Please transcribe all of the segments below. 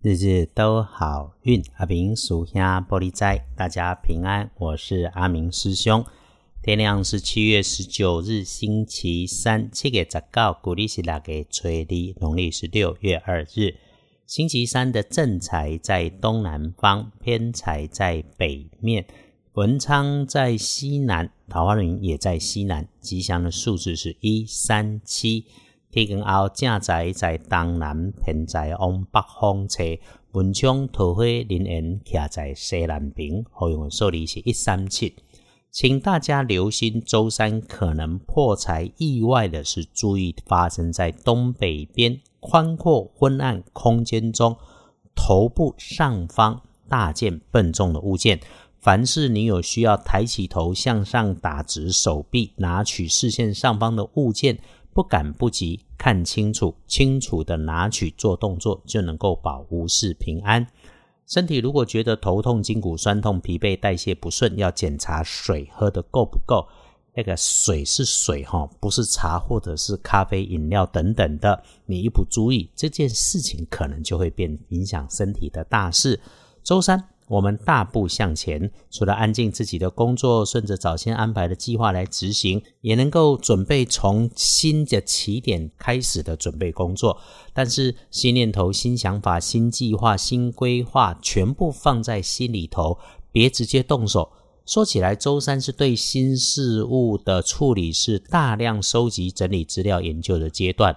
日日都好运，阿明属下玻璃斋，大家平安。我是阿明师兄。天亮是七月十九日，星期三。七月十九，古历是那个吹的，农历是六月二日。星期三的正财在东南方，偏财在北面。文昌在西南，桃花运也在西南。吉祥的数字是一三七。天光后，正在在东南，偏在往北方吹。文昌桃花人缘徛在西南边，好用的数字是一三七。请大家留心，周三可能破财意外的是，注意发生在东北边宽阔昏暗空间中，头部上方大件笨重的物件。凡是你有需要抬起头向上打直手臂拿取视线上方的物件。不敢不急，看清楚，清楚的拿取做动作，就能够保无事平安。身体如果觉得头痛、筋骨酸痛、疲惫、代谢不顺，要检查水喝的够不够。那个水是水哈，不是茶或者是咖啡饮料等等的。你一不注意，这件事情可能就会变影响身体的大事。周三。我们大步向前，除了安静自己的工作，顺着早先安排的计划来执行，也能够准备从新的起点开始的准备工作。但是新念头、新想法、新计划、新规划，全部放在心里头，别直接动手。说起来，周三是对新事物的处理，是大量收集、整理资料、研究的阶段。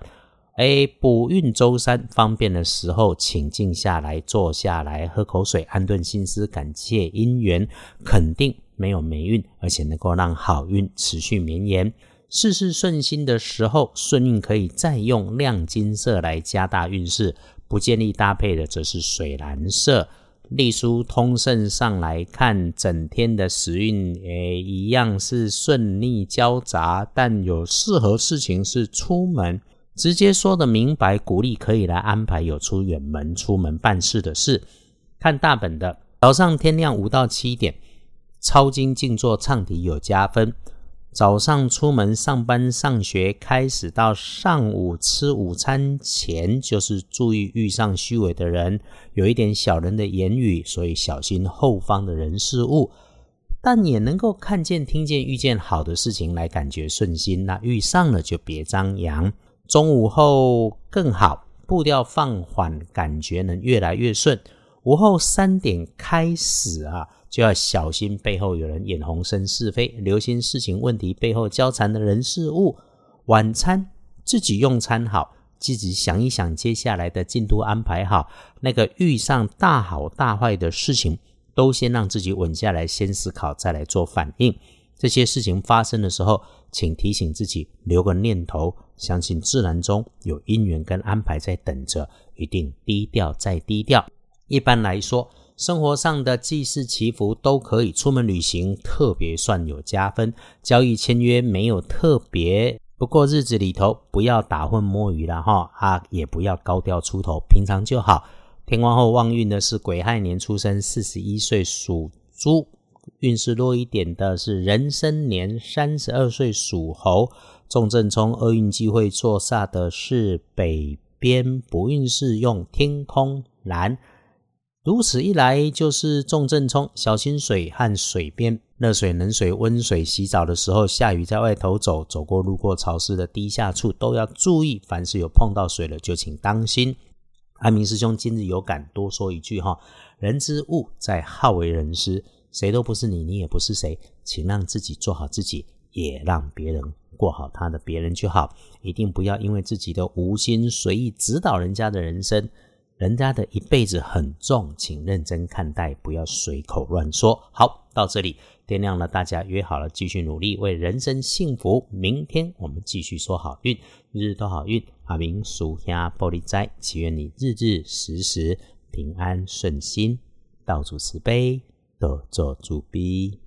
哎，补运周三方便的时候，请静下来，坐下来，喝口水，安顿心思，感谢姻缘，肯定没有霉运，而且能够让好运持续绵延。事事顺心的时候，顺运可以再用亮金色来加大运势。不建议搭配的则是水蓝色。隶书通胜上来看，整天的时运诶，一样是顺利交杂，但有适合事情是出门。直接说的明白，鼓励可以来安排有出远门、出门办事的事。看大本的，早上天亮五到七点，抄经静坐唱题有加分。早上出门上班上学开始到上午吃午餐前，就是注意遇上虚伪的人，有一点小人的言语，所以小心后方的人事物。但也能够看见、听见、遇见好的事情来感觉顺心。那遇上了就别张扬。中午后更好，步调放缓，感觉能越来越顺。午后三点开始啊，就要小心背后有人眼红生是非，留心事情问题背后交缠的人事物。晚餐自己用餐好，自己想一想接下来的进度安排好。那个遇上大好大坏的事情，都先让自己稳下来，先思考再来做反应。这些事情发生的时候，请提醒自己留个念头。相信自然中有因缘跟安排在等着，一定低调再低调。一般来说，生活上的祭祀祈福都可以，出门旅行特别算有加分。交易签约没有特别，不过日子里头不要打混摸鱼了哈啊，也不要高调出头，平常就好。天光后旺运的是癸亥年出生，四十一岁属猪；运势弱一点的是壬申年三十二岁属猴。重正冲厄运机会坐煞的是北边，不运势用天空蓝。如此一来，就是重正冲，小心水和水边热水、冷水、温水洗澡的时候，下雨在外头走，走过路过潮湿的低下处都要注意。凡是有碰到水了，就请当心。阿明师兄今日有感，多说一句哈：人之物在好为人师，谁都不是你，你也不是谁，请让自己做好自己，也让别人。过好他的别人就好，一定不要因为自己的无心随意指导人家的人生，人家的一辈子很重，请认真看待，不要随口乱说。好，到这里天亮了，大家约好了继续努力为人生幸福。明天我们继续说好运，日日都好运。阿明属下玻璃斋，祈愿你日日时时平安顺心，道主慈悲，多做主笔。